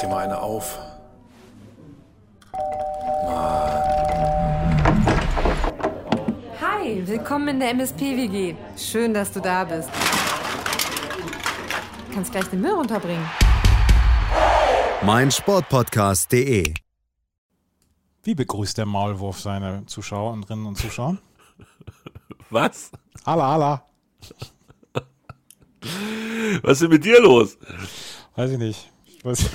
dir mal eine auf. Hi, willkommen in der MSP-WG. Schön, dass du da bist. Du kannst gleich den Müll runterbringen. mein Sportpodcast.de. Wie begrüßt der Maulwurf seine Zuschauerinnen und Zuschauer? Was? Alla, alla. Was ist denn mit dir los? Weiß ich nicht. Ich, weiß,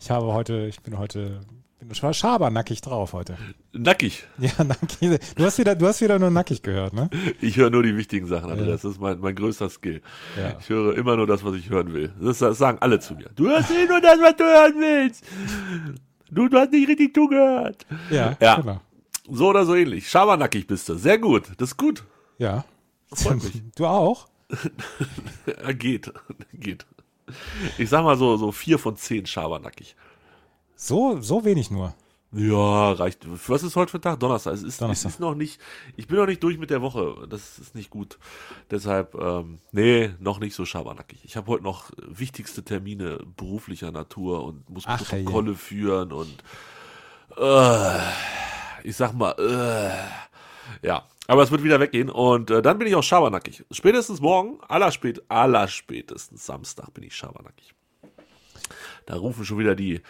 ich, habe heute, ich bin heute, bin schon schabernackig drauf heute. Nackig. Ja, nackig. Du hast wieder, du hast wieder nur nackig gehört, ne? Ich höre nur die wichtigen Sachen, André. Ja. Das ist mein, mein größter Skill. Ja. Ich höre immer nur das, was ich hören will. Das, das sagen alle zu mir. Du hörst eh nur das, was du hören willst. Du, du hast nicht richtig zugehört. Ja, Ja. genau. So oder so ähnlich. Schabernackig bist du. Sehr gut. Das ist gut. Ja. Freut mich. Du auch? Geht. geht. Ich sag mal so, so vier von zehn Schabernackig. So, so wenig nur. Ja, reicht. Was ist heute für ein Tag? Donnerstag. Es ist, Donnerstag. es ist noch nicht, ich bin noch nicht durch mit der Woche. Das ist nicht gut. Deshalb, ähm, nee, noch nicht so schabernackig. Ich habe heute noch wichtigste Termine beruflicher Natur und muss Ach, Protokolle führen und äh, ich sag mal, äh, ja. Aber es wird wieder weggehen und äh, dann bin ich auch schabernackig. Spätestens morgen, allerspät, allerspätestens Samstag bin ich schabernackig. Da rufen schon wieder die,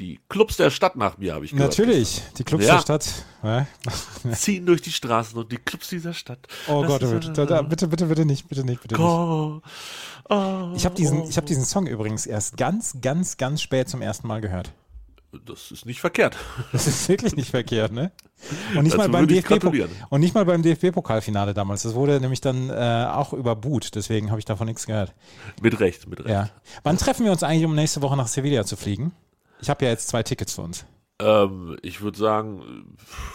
die Clubs der Stadt nach mir, habe ich gehört. Natürlich. Die Clubs Ja. der Stadt. Ja. ziehen durch die Straßen und die Clubs dieser Stadt. Oh Das Gott, oh Gott. Da, da, bitte, bitte, bitte nicht, bitte nicht, bitte nicht. Oh, Ich habe diesen, ich hab diesen Song übrigens erst ganz, ganz, ganz spät zum ersten Mal gehört. Das ist nicht verkehrt. Das ist wirklich nicht verkehrt, ne? Und nicht mal beim DFB und nicht mal beim DFB-Pokalfinale damals. Das wurde nämlich dann äh, auch überboot, deswegen habe ich davon nichts gehört. Mit Recht, mit Recht. Ja. Wann treffen wir uns eigentlich, um nächste Woche nach Sevilla zu fliegen? Ich habe ja jetzt zwei Tickets für uns. Ähm, ich würde sagen,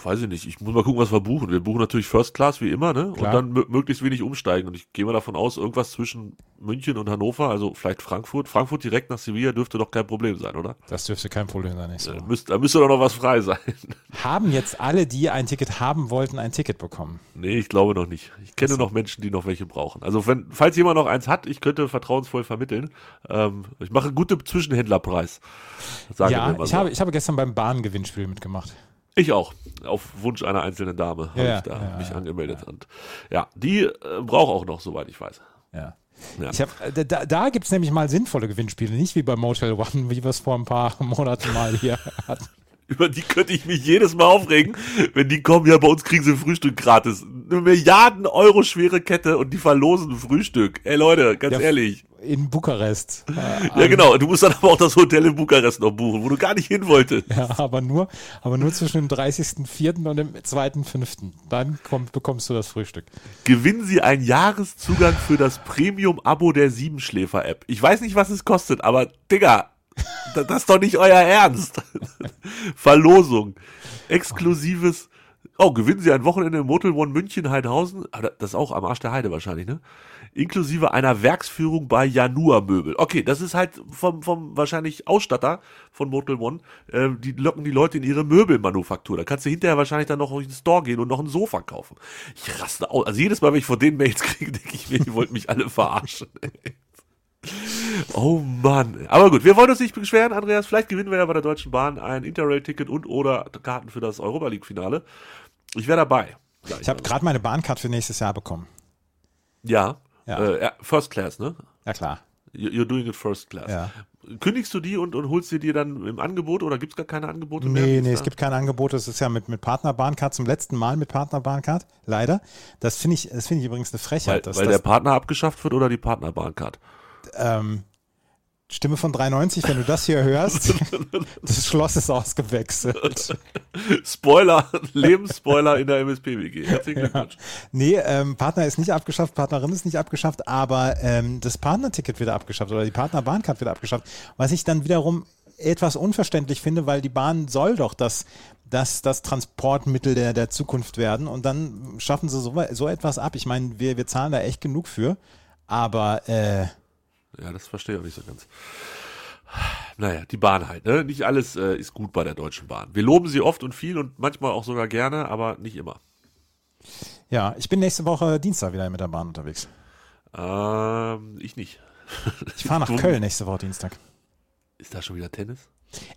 äh, weiß ich nicht, ich muss mal gucken, was wir buchen. Wir buchen natürlich First Class wie immer, ne? Klar. Und dann mö- möglichst wenig umsteigen. Und ich gehe mal davon aus, irgendwas zwischen München und Hannover, also vielleicht Frankfurt. Frankfurt direkt nach Sevilla dürfte doch kein Problem sein, oder? Das dürfte kein Problem sein. Nächste Da Woche. müsste, da müsste doch noch was frei sein. Haben jetzt alle, die ein Ticket haben wollten, ein Ticket bekommen? Nee, ich glaube noch nicht. Ich kenne noch Menschen, die noch welche brauchen. Also wenn, falls jemand noch eins hat, ich könnte vertrauensvoll vermitteln. Ähm, ich mache guten Zwischenhändlerpreis. Ja, ich so. habe, ich habe gestern beim Bahngewinnspiel mitgemacht. Ich auch. Auf Wunsch einer einzelnen Dame habe Ja, ich da ja, mich ja, angemeldet. Und ja, die äh, braucht auch noch, soweit ich weiß. Ja. Hab, äh, da da gibt es nämlich mal sinnvolle Gewinnspiele, nicht wie bei Motel One, wie wir es vor ein paar Monaten mal hier hatten. Über die könnte ich mich jedes Mal aufregen, wenn die kommen, ja, bei uns kriegen sie Frühstück gratis. Eine Milliarden Euro schwere Kette und die verlosen Frühstück. Ey Leute, ganz Ja, ehrlich. In Bukarest. Äh, Ja, genau. Du musst dann aber auch das Hotel in Bukarest noch buchen, wo du gar nicht hin wolltest. Ja, aber nur, aber nur zwischen dem 30.04. und dem 2.05. Dann kommt, bekommst du das Frühstück. Gewinnen Sie einen Jahreszugang für das Premium-Abo der Siebenschläfer-App. Ich weiß nicht, was es kostet, aber Digga, das ist doch nicht euer Ernst. Verlosung. Exklusives. Oh, gewinnen Sie ein Wochenende im Motel One München Heidhausen. Ah, Das ist auch am Arsch der Heide wahrscheinlich, ne? Inklusive einer Werksführung bei Janua Möbel. Okay, das ist halt vom, vom wahrscheinlich Ausstatter von Motel One. Ähm, die locken die Leute in ihre Möbelmanufaktur. Da kannst du hinterher wahrscheinlich dann noch in den Store gehen und noch ein Sofa kaufen. Ich raste aus. Also jedes Mal, wenn ich von denen Mails kriege, denke ich mir, die wollten mich alle verarschen. ey. Oh Mann. Aber gut, wir wollen uns nicht beschweren, Andreas. Vielleicht gewinnen wir ja bei der Deutschen Bahn ein Interrail-Ticket und oder Karten für das Europa League-Finale. Ich wäre dabei. Sag Ich habe gerade meine Bahncard für nächstes Jahr bekommen. Ja. Ja. Äh, First Class, ne? Ja klar. You- You're doing it First Class. Ja. Kündigst du die und, und holst sie dir dann im Angebot oder gibt es gar keine Angebote mehr? Nee, Wie ist nee, es gibt kein Angebot. Es ist ja mit, mit Partnerbahncard zum letzten Mal mit Partnerbahncard. Leider. Das finde ich, das finde ich übrigens eine Weil, Frechheit. dass weil das, der Partner abgeschafft wird oder die Partnerbahncard? ähm, Stimme von 93, wenn du das hier hörst, das Schloss ist ausgewechselt. Spoiler, Lebensspoiler in der MSP-WG. Herzlichen Glückwunsch. Nee, ähm, Partner ist nicht abgeschafft, Partnerin ist nicht abgeschafft, aber ähm, das Partnerticket wird abgeschafft oder die Partnerbahncard wird abgeschafft, was ich dann wiederum etwas unverständlich finde, weil die Bahn soll doch das, das, das Transportmittel der, der Zukunft werden und dann schaffen sie so, so etwas ab. Ich meine, wir, wir zahlen da echt genug für, aber äh, Ja, das verstehe ich auch nicht so ganz. Naja, die Bahn halt, ne? Nicht alles äh, ist gut bei der Deutschen Bahn. Wir loben sie oft und viel und manchmal auch sogar gerne, aber nicht immer. ja, ich bin nächste Woche Dienstag wieder mit der Bahn unterwegs. Ähm, ich nicht. Ich fahre nach Köln nächste Woche Dienstag. Ist da schon wieder Tennis?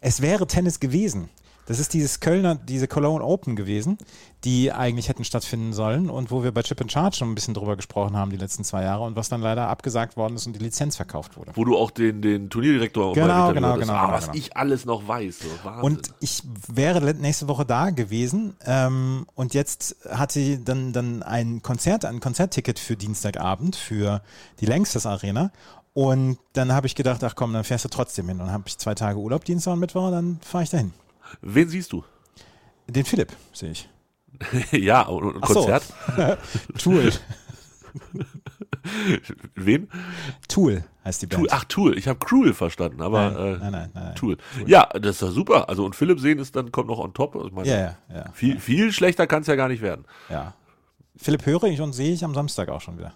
Es wäre Tennis gewesen. Das ist dieses Kölner, diese Cologne Open gewesen, die eigentlich hätten stattfinden sollen und wo wir bei Chip and Charge schon ein bisschen drüber gesprochen haben die letzten zwei Jahre und was dann leider abgesagt worden ist und die Lizenz verkauft wurde. Wo du auch den, den Turnierdirektor auch Genau, genau, genau, Ah, genau, was genau. ich alles noch weiß. So. Und ich wäre nächste Woche da gewesen ähm, und jetzt hatte sie dann, dann ein Konzert, ein Konzertticket für Dienstagabend für die Längstes Arena. Und dann habe ich gedacht, ach komm, dann fährst du trotzdem hin. Und dann habe ich zwei Tage Urlaub, Dienstag und Mittwoch, und dann fahre ich dahin. Wen siehst du? Den Philipp sehe ich. ja, und, und Ach so. Konzert? Tool. Wen? Tool heißt die Band. Tool. Ach, Tool. Ich habe Cruel verstanden, aber nein, äh, nein, nein, nein, nein. Tool. Ja, das ist ja super. Also und Philipp sehen ist dann kommt noch on top. Ich meine, Ja, ja, ja. Viel, viel schlechter kann es ja gar nicht werden. ja. Philipp höre ich und sehe ich am Samstag auch schon wieder.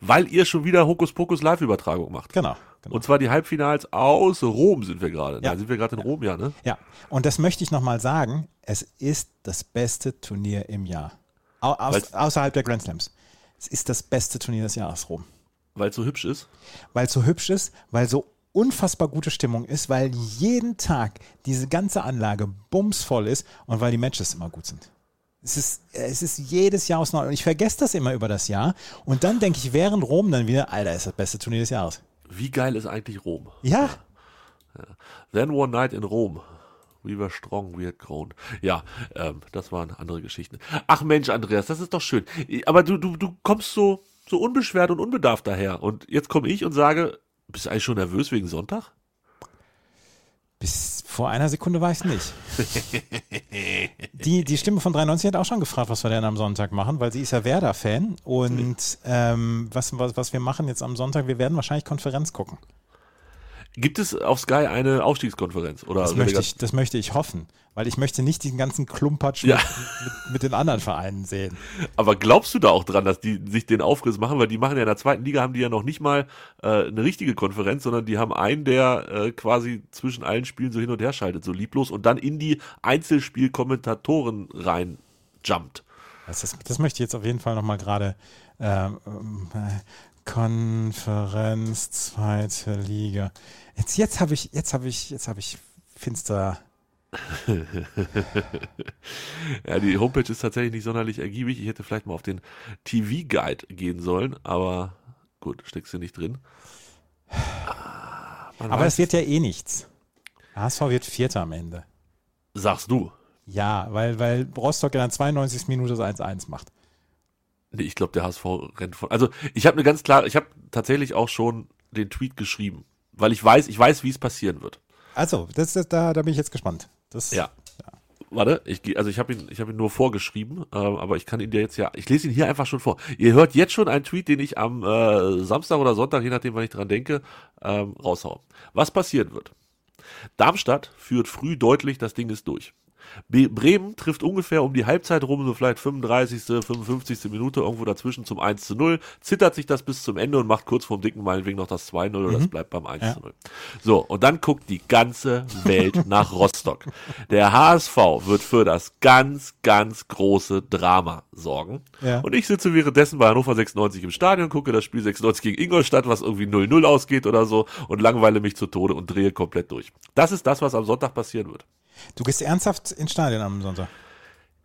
Weil ihr schon wieder Hokuspokus Live-Übertragung macht. Genau. genau. Und zwar die Halbfinals aus Rom sind wir gerade. Ja. Da sind wir gerade in Rom, ja, ne? Ja, und das möchte ich nochmal sagen. Es ist das beste Turnier im Jahr. Au aus, außerhalb der Grand Slams. Es ist das beste Turnier des Jahres, Rom. Weil es so hübsch ist. Weil es so hübsch ist, weil so unfassbar gute Stimmung ist, weil jeden Tag diese ganze Anlage bumsvoll ist und weil die Matches immer gut sind. Es ist, es ist jedes Jahr aus Neu. Und ich vergesse das immer über das Jahr. Und dann denke ich während Rom dann wieder, Alter, ist das beste Turnier des Jahres. Wie geil ist eigentlich Rom? Ja, Then one night in Rom. We were strong, we had grown. Ja, ähm, das waren andere Geschichten. Ach Mensch, Andreas, das ist doch schön. Aber du, du, du kommst so, so unbeschwert und unbedarft daher. Und jetzt komme ich und sage, bist du eigentlich schon nervös wegen Sonntag? Bis vor einer Sekunde war ich es nicht. Die, die Stimme von 93 hat auch schon gefragt, was wir denn am Sonntag machen, weil sie ist ja Werder-Fan. Und ähm, was, was, was wir machen jetzt am Sonntag, wir werden wahrscheinlich Konferenz gucken. Gibt es auf Sky eine Aufstiegskonferenz? Oder Das möchte, ich, das möchte ich hoffen, weil ich möchte nicht diesen ganzen Klumpatsch Ja. mit, mit, mit den anderen Vereinen sehen. Aber glaubst du da auch dran, dass die sich den Aufriss machen? Weil die machen ja in der zweiten Liga, haben die ja noch nicht mal äh, eine richtige Konferenz, sondern die haben einen, der äh, quasi zwischen allen Spielen so hin und her schaltet, so lieblos und dann in die Einzelspielkommentatoren rein jumpt. Das, das, das möchte ich jetzt auf jeden Fall nochmal gerade. Ähm, äh, Konferenz, zweite Liga. Jetzt, jetzt habe ich, jetzt habe ich, jetzt habe ich finster. Ja, die Homepage ist tatsächlich nicht sonderlich ergiebig. Ich hätte vielleicht mal auf den TV-Guide gehen sollen, aber gut, steckst du nicht drin. Ah, man Aber es wird ja eh nichts. HSV wird Vierter am Ende. Sagst du. Ja, weil, weil Rostock in der 92. Minute das 1-1 macht. Nee, ich glaube, der HSV rennt von. Also, ich habe eine ganz klare, ich habe tatsächlich auch schon den Tweet geschrieben, weil ich weiß, ich weiß, wie es passieren wird. Also, das, das, da, da bin ich jetzt gespannt. Das, Ja. Warte, ich also ich habe ihn, ich habe ihn nur vorgeschrieben, ähm, aber ich kann ihn dir jetzt ja, ich lese ihn hier einfach schon vor. Ihr hört jetzt schon einen Tweet, den ich am äh, Samstag oder Sonntag, je nachdem, wann ich dran denke, ähm, raushaue. Was passieren wird? Darmstadt führt früh deutlich, das Ding ist durch. Bremen trifft ungefähr um die Halbzeit rum, so vielleicht 35., 55. Minute, irgendwo dazwischen zum 1 zu 0, zittert sich das bis zum Ende und macht kurz vorm Dicken meinetwegen noch das 2-0 oder das bleibt beim 1 zu 0. So, und dann guckt die ganze Welt nach Rostock. Der HSV wird für das ganz, ganz große Drama sorgen. Ja. Und ich sitze währenddessen bei Hannover 96 im Stadion, gucke das Spiel 96 gegen Ingolstadt, was irgendwie 0-0 ausgeht oder so, und langweile mich zu Tode und drehe komplett durch. Das ist das, was am Sonntag passieren wird. Du gehst ernsthaft ins Stadion am Sonntag.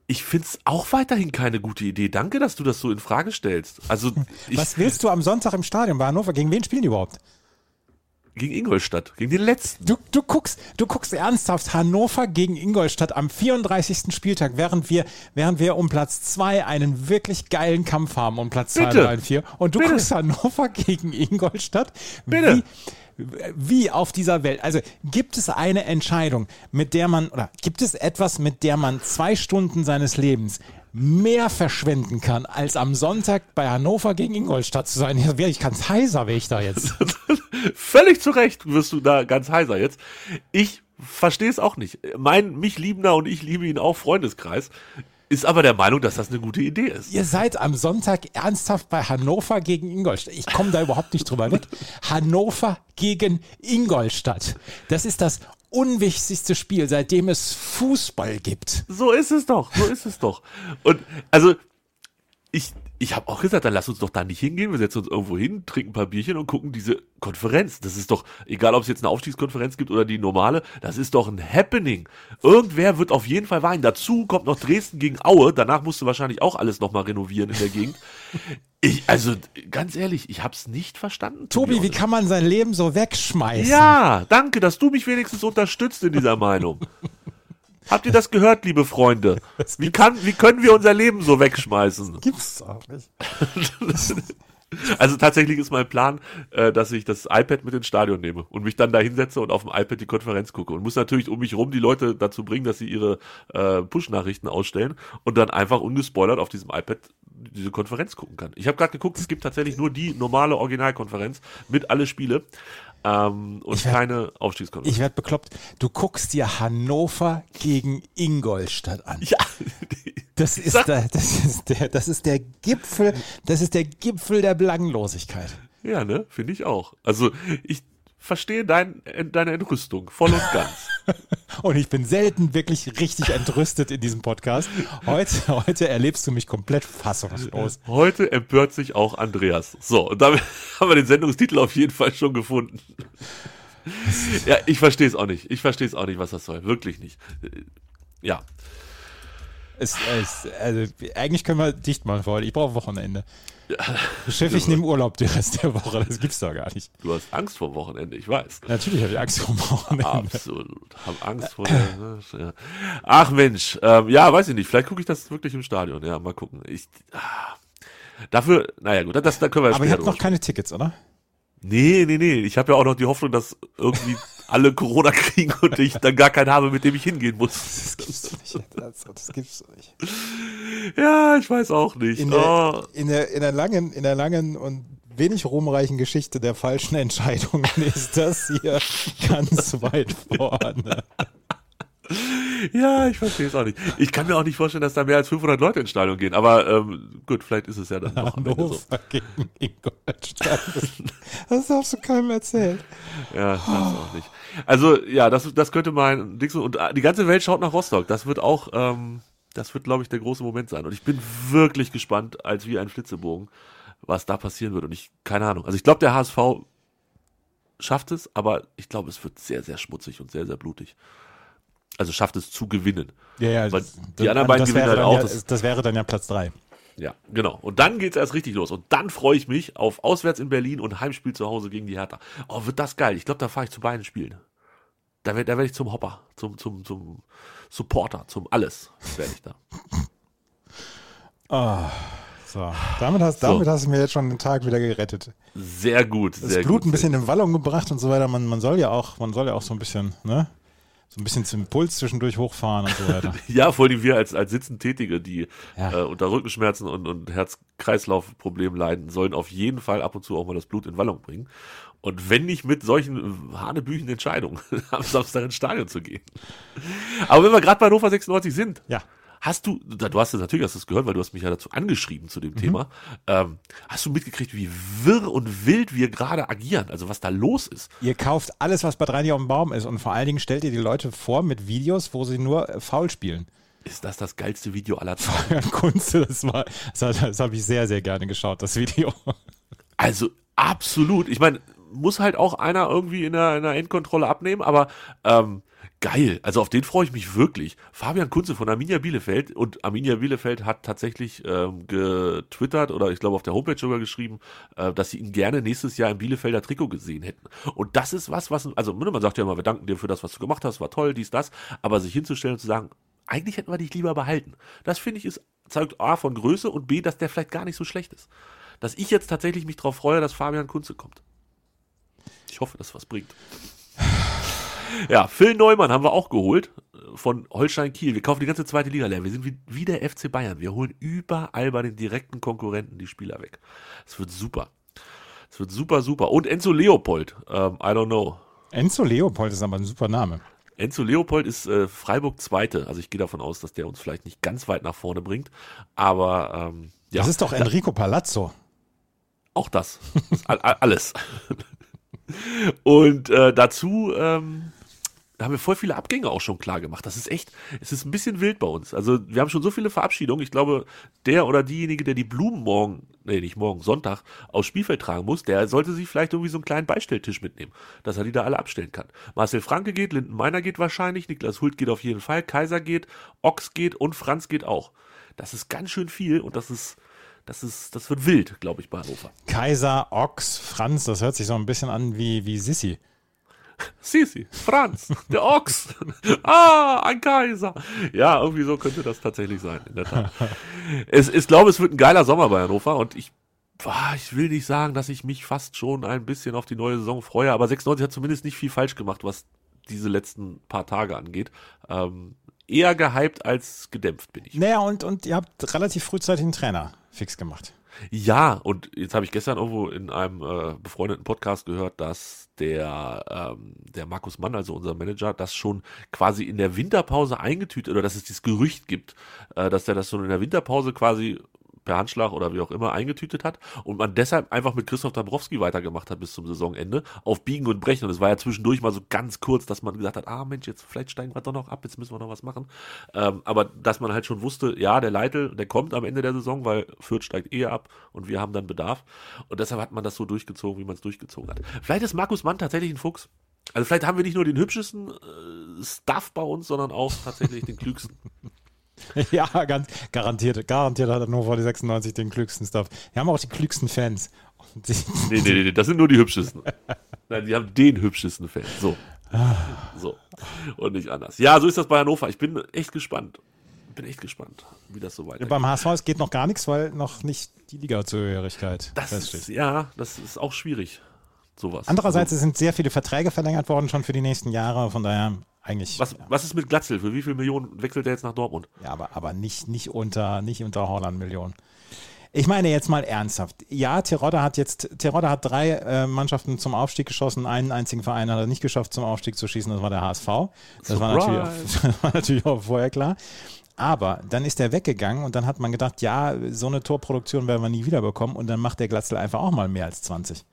Ich find's auch weiterhin keine gute Idee. Danke, dass du das so in Frage stellst. Also Was willst du am Sonntag im Stadion bei Hannover? Gegen wen spielen die überhaupt? gegen Ingolstadt, gegen den letzten. Du, du, guckst, du guckst ernsthaft Hannover gegen Ingolstadt am 34. Spieltag, während wir, während wir um Platz 2 einen wirklich geilen Kampf haben, um Platz 2, Bitte. 3 und 4. Und du Bitte. guckst Hannover gegen Ingolstadt. Bitte. Wie, wie auf dieser Welt. Also gibt es eine Entscheidung, mit der man, oder gibt es etwas, mit der man zwei Stunden seines Lebens mehr verschwenden kann, als am Sonntag bei Hannover gegen Ingolstadt zu sein? Ich kann's heiser, wäre ich da jetzt. Völlig zu Recht wirst du da ganz heiser jetzt. Ich verstehe es auch nicht. Mein mich liebender und ich liebe ihn auch Freundeskreis ist aber der Meinung, dass das eine gute Idee ist. Ihr seid am Sonntag ernsthaft bei Hannover gegen Ingolstadt. Ich komme da überhaupt nicht drüber weg. Hannover gegen Ingolstadt. Das ist das unwichtigste Spiel, seitdem es Fußball gibt. So ist es doch, so ist es doch. Und also ich, ich habe auch gesagt, dann lass uns doch da nicht hingehen. Wir setzen uns irgendwo hin, trinken ein paar Bierchen und gucken diese Konferenz. Das ist doch, egal ob es jetzt eine Aufstiegskonferenz gibt oder die normale, das ist doch ein Happening. Irgendwer wird auf jeden Fall weinen. Dazu kommt noch Dresden gegen Aue. Danach musst du wahrscheinlich auch alles nochmal renovieren in der Gegend. Ich, also, ganz ehrlich, ich hab's nicht verstanden. Tobi, wie kann man sein Leben so wegschmeißen? Ja, danke, dass du mich wenigstens unterstützt in dieser Meinung. Habt ihr das gehört, liebe Freunde? Wie, kann, wie können wir unser Leben so wegschmeißen? Gibt's auch nicht. Also tatsächlich ist mein Plan, äh, dass ich das iPad mit ins Stadion nehme und mich dann da hinsetze und auf dem iPad die Konferenz gucke und muss natürlich um mich rum die Leute dazu bringen, dass sie ihre äh, Push-Nachrichten ausstellen und dann einfach ungespoilert auf diesem iPad diese Konferenz gucken kann. Ich habe gerade geguckt, es gibt tatsächlich nur die normale Originalkonferenz mit alle Spiele ähm, und werd, keine Aufstiegskonferenz. Ich werde bekloppt. Du guckst dir Hannover gegen Ingolstadt an. Ja. Das ist, der, das, ist der, das ist der Gipfel, das ist der Gipfel der Belanglosigkeit. Ja, ne? Finde ich auch. Also ich verstehe dein, deine Entrüstung voll und ganz. und ich bin selten wirklich richtig entrüstet in diesem Podcast. Heute, heute erlebst du mich komplett fassungslos. Heute empört sich auch Andreas. So, und damit haben wir den Sendungstitel auf jeden Fall schon gefunden. ja, ich verstehe es auch nicht. Ich verstehe es auch nicht, was das soll. Wirklich nicht. Ja. Es, es, also, eigentlich können wir dicht machen für heute. Ich brauche Wochenende. Ja. Chef, ich nehme Urlaub den Rest der Woche. Das gibt's doch gar nicht. Du hast Angst vor Wochenende, ich weiß. Natürlich habe ich Angst vor Wochenende. Absolut. Hab Angst vor ja. Ach Mensch, ähm, ja, weiß ich nicht. Vielleicht gucke ich das wirklich im Stadion. Ja, mal gucken. Ich, ah, dafür, naja gut, das, da können wir Aber ihr habt noch keine Tickets, oder? Nee, nee, nee. Ich habe ja auch noch die Hoffnung, dass irgendwie alle Corona kriegen und ich dann gar keinen habe, mit dem ich hingehen muss. Das gibt's doch nicht. Das, das gibt's doch nicht. Ja, ich weiß auch nicht. In der, oh. in der, in der langen, in der langen und wenig ruhmreichen Geschichte der falschen Entscheidungen ist das hier ganz weit vorne. Ja, ich verstehe es auch nicht. Ich kann mir auch nicht vorstellen, dass da mehr als 500 Leute ins Stadion gehen. Aber ähm, gut, vielleicht ist es ja dann noch Hannover so. gegen Ingolstadt. Das hast du keinem erzählt. Ja, das auch nicht. Also ja, das, das könnte mein Ding und die ganze Welt schaut nach Rostock. Das wird auch, ähm, das wird, glaube ich, der große Moment sein. Und ich bin wirklich gespannt, als wie ein Flitzebogen, was da passieren wird. Und ich, keine Ahnung. Also ich glaube, der HSV schafft es, aber ich glaube, es wird sehr, sehr schmutzig und sehr, sehr blutig also schafft es zu gewinnen. Ja, ja, Weil die anderen beiden gewinnen halt auch. Ja, das, das, wäre dann ja Platz drei. Ja, genau. Und dann geht es erst richtig los. Und dann freue ich mich auf Auswärts in Berlin und Heimspiel zu Hause gegen die Hertha. Oh, wird das geil. Ich glaube, da fahre ich zu beiden Spielen. Da werde da werd ich zum Hopper, zum, zum, zum Supporter, zum alles werde ich da. Oh, so. Damit hast, so. damit hast du mir jetzt schon den Tag wieder gerettet. Sehr gut. Das Blut gut, ein bisschen in Wallung gebracht und so weiter. Man, man soll ja auch, man soll ja auch so ein bisschen, ne? So ein bisschen zum Puls zwischendurch hochfahren und so weiter. ja, vor allem wir als, als sitzend Tätige, die ja. äh, unter Rückenschmerzen und, und Herz-Kreislauf-Problemen leiden, sollen auf jeden Fall ab und zu auch mal das Blut in Wallung bringen. Und wenn nicht mit solchen hanebüchen Entscheidungen, am Samstag ins Stadion zu gehen. Aber wenn wir gerade bei Hannover 96 sind, ja. Hast du, du hast es natürlich hast es gehört, weil du hast mich ja dazu angeschrieben zu dem mhm. Thema. Ähm, hast du mitgekriegt, wie wirr und wild wir gerade agieren? Also was da los ist? Ihr kauft alles, was bei Reini auf dem Baum ist und vor allen Dingen stellt ihr die Leute vor mit Videos, wo sie nur äh, faul spielen. Ist das das geilste Video aller Zeiten? Kunze, das war, das, das habe ich sehr, sehr gerne geschaut, das Video. Also absolut. Ich meine, muss halt auch einer irgendwie in der, in der Endkontrolle abnehmen, aber ähm, geil. Also auf den freue ich mich wirklich. Fabian Kunze von Arminia Bielefeld und Arminia Bielefeld hat tatsächlich ähm, getwittert oder ich glaube auf der Homepage sogar geschrieben, äh, dass sie ihn gerne nächstes Jahr im Bielefelder Trikot gesehen hätten. Und das ist was, was, also man sagt ja immer, wir danken dir für das, was du gemacht hast, war toll, dies, das, aber sich hinzustellen und zu sagen, eigentlich hätten wir dich lieber behalten. Das finde ich ist, zeigt A von Größe und B, dass der vielleicht gar nicht so schlecht ist. Dass ich jetzt tatsächlich mich darauf freue, dass Fabian Kunze kommt. Ich hoffe, dass was bringt. Ja, Phil Neumann haben wir auch geholt äh, von Holstein Kiel. Wir kaufen die ganze zweite Liga leer. Wir sind wie, wie der FC Bayern. Wir holen überall bei den direkten Konkurrenten die Spieler weg. Es wird super. Es wird super, super. Und Enzo Leopold. Ähm, I don't know. Enzo Leopold ist aber ein super Name. Enzo Leopold ist äh, Freiburg Zweite. Also ich gehe davon aus, dass der uns vielleicht nicht ganz weit nach vorne bringt. Aber ähm, ja. Das ist doch Enrico Palazzo. Auch das. alles. Und äh, dazu ähm, haben wir voll viele Abgänge auch schon klar gemacht. Das ist echt, es ist ein bisschen wild bei uns. Also wir haben schon so viele Verabschiedungen. Ich glaube, der oder diejenige, der die Blumen morgen, nee, nicht morgen, Sonntag aufs Spielfeld tragen muss, der sollte sich vielleicht irgendwie so einen kleinen Beistelltisch mitnehmen, dass er die da alle abstellen kann. Marcel Franke geht, Linden Meiner geht wahrscheinlich, Niklas Hult geht auf jeden Fall, Kaiser geht, Ochs geht und Franz geht auch. Das ist ganz schön viel und das ist, das ist, das wird wild, glaube ich, bei Hannover. Kaiser, Ochs, Franz, das hört sich so ein bisschen an wie, wie Sissi. Sisi, Franz, der Ochs. ah, ein Kaiser. Ja, irgendwie so könnte das tatsächlich sein, in der Tat. es, ich glaube, es wird ein geiler Sommer bei Hannover und ich, ich will nicht sagen, dass ich mich fast schon ein bisschen auf die neue Saison freue, aber 96 hat zumindest nicht viel falsch gemacht, was diese letzten paar Tage angeht. Ähm, eher gehypt als gedämpft bin ich. Naja, und, und ihr habt relativ frühzeitig einen Trainer fix gemacht. Ja, und jetzt habe ich gestern irgendwo in einem äh, befreundeten Podcast gehört, dass der, ähm, der Markus Mann, also unser Manager, das schon quasi in der Winterpause eingetütet oder dass es dieses Gerücht gibt, äh, dass der das schon in der Winterpause quasi per Handschlag oder wie auch immer eingetütet hat und man deshalb einfach mit Christoph Dabrowski weitergemacht hat bis zum Saisonende auf Biegen und Brechen und es war ja zwischendurch mal so ganz kurz, dass man gesagt hat, ah Mensch, jetzt vielleicht steigen wir doch noch ab, jetzt müssen wir noch was machen, ähm, aber dass man halt schon wusste, ja, der Leitl, der kommt am Ende der Saison, weil Fürth steigt eher ab und wir haben dann Bedarf und deshalb hat man das so durchgezogen, wie man es durchgezogen hat. Vielleicht ist Markus Mann tatsächlich ein Fuchs. Also vielleicht haben wir nicht nur den hübschesten äh, Stuff bei uns, sondern auch tatsächlich den klügsten. ja, ganz garantiert. Garantiert hat Hannover die 96 den klügsten Stuff. Die haben auch die klügsten Fans. nee, nee, nee, nee, das sind nur die hübschesten. Nein, die haben den hübschesten Fan. So. So. Und nicht anders. Ja, so ist das bei Hannover. Ich bin echt gespannt. Bin echt gespannt, wie das so weitergeht. Beim HSV geht noch gar nichts, weil noch nicht die Liga-Zugehörigkeit feststeht. ja, das ist auch schwierig. Sowas. Andererseits also, sind sehr viele Verträge verlängert worden schon für die nächsten Jahre. Von daher eigentlich. Was, ja. was ist mit Glatzel? Für wie viele Millionen wechselt er jetzt nach Dortmund? Ja, aber, aber nicht, nicht unter, nicht unter Holland-Millionen. Ich meine jetzt mal ernsthaft. Ja, Terodde hat jetzt, Terodde hat drei äh, Mannschaften zum Aufstieg geschossen, einen einzigen Verein hat er nicht geschafft, zum Aufstieg zu schießen, das war der HSV. Das war natürlich, auch, das war natürlich auch vorher klar. Aber dann ist er weggegangen und dann hat man gedacht, ja, so eine Torproduktion werden wir nie wieder bekommen und dann macht der Glatzel einfach auch mal mehr als 20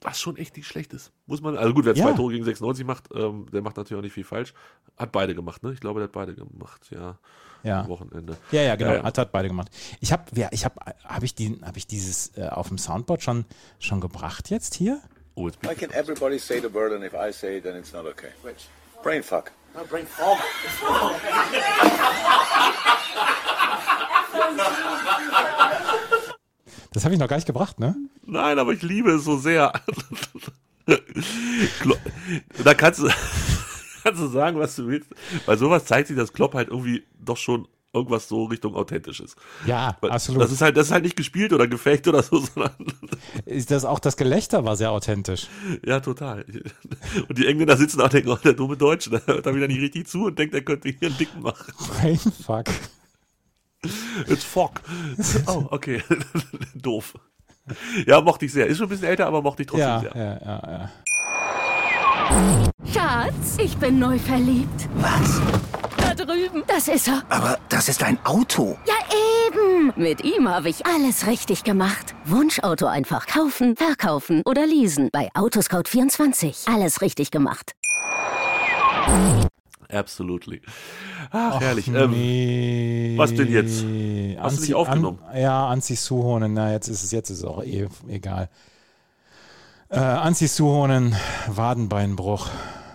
was schon echt nicht schlecht ist. Muss man, also gut, wer zwei Tore gegen 96 macht, ähm, der macht natürlich auch nicht viel falsch. Hat beide gemacht, ne? Ich glaube, der hat beide gemacht, ja. Ja. Am Wochenende. Ja, ja, genau. Ja, ja. Hat, hat beide gemacht. Ich habe, ich habe, habe ich die, habe ich dieses äh, auf dem Soundboard schon, schon gebracht jetzt hier? Oh, jetzt Why can everybody say the word and if I say it, then it's not okay? Which? Brain fuck. No, brain fog. Das habe ich noch gar nicht gebracht, ne? Nein, aber ich liebe es so sehr. da kannst du, kannst du sagen, was du willst. Weil sowas zeigt sich, dass Klopp halt irgendwie doch schon irgendwas so Richtung authentisches. Ja, absolut. Das ist halt, das ist halt nicht gespielt oder gefaked oder so, sondern. Ist das auch das Gelächter war sehr authentisch. Ja, total. Und die Engländer sitzen auch und denken, oh, der dumme Deutsche, der hört da wieder nicht richtig zu und denkt, er könnte hier einen Dicken machen. Brainfuck. It's Fog. Oh, okay. Doof. Ja, mochte ich sehr. Ist schon ein bisschen älter, aber mochte ich trotzdem ja, sehr. Ja, ja, ja. Schatz, ich bin neu verliebt. Was? Da drüben. Das ist er. Aber das ist ein Auto. Ja, eben. Mit ihm habe ich alles richtig gemacht. Wunschauto einfach kaufen, verkaufen oder leasen. Bei Autoscout24. Alles richtig gemacht. Absolutely. Ach, herrlich. Ähm, nee. was denn jetzt? Hast Anzi, du nicht aufgenommen? An, ja, Anzi Suhonen. Na, jetzt ist es, jetzt ist es auch eh egal. Äh, Anzi Suhonen, Wadenbeinbruch.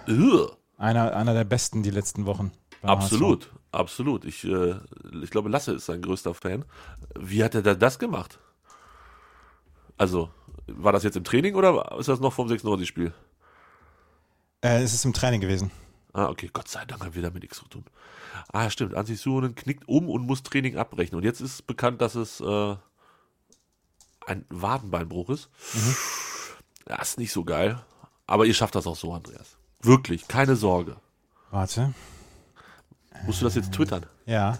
Ugh. Einer, einer der besten die letzten Wochen. Absolut, HSV. absolut. Ich, äh, ich glaube, Lasse ist sein größter Fan. Wie hat er das gemacht? Also, war das jetzt im Training oder ist das noch vom 96-Spiel? Äh, es ist im Training gewesen. Ah, okay, Gott sei Dank haben wir damit nichts zu tun. Ah, stimmt, Ansi Suhonen knickt um und muss Training abbrechen. Und jetzt ist bekannt, dass es äh, ein Wadenbeinbruch ist. Mhm. Ja, ist nicht so geil. Aber ihr schafft das auch so, Andreas. Wirklich, keine Sorge. Warte. Musst du das jetzt twittern? Ja.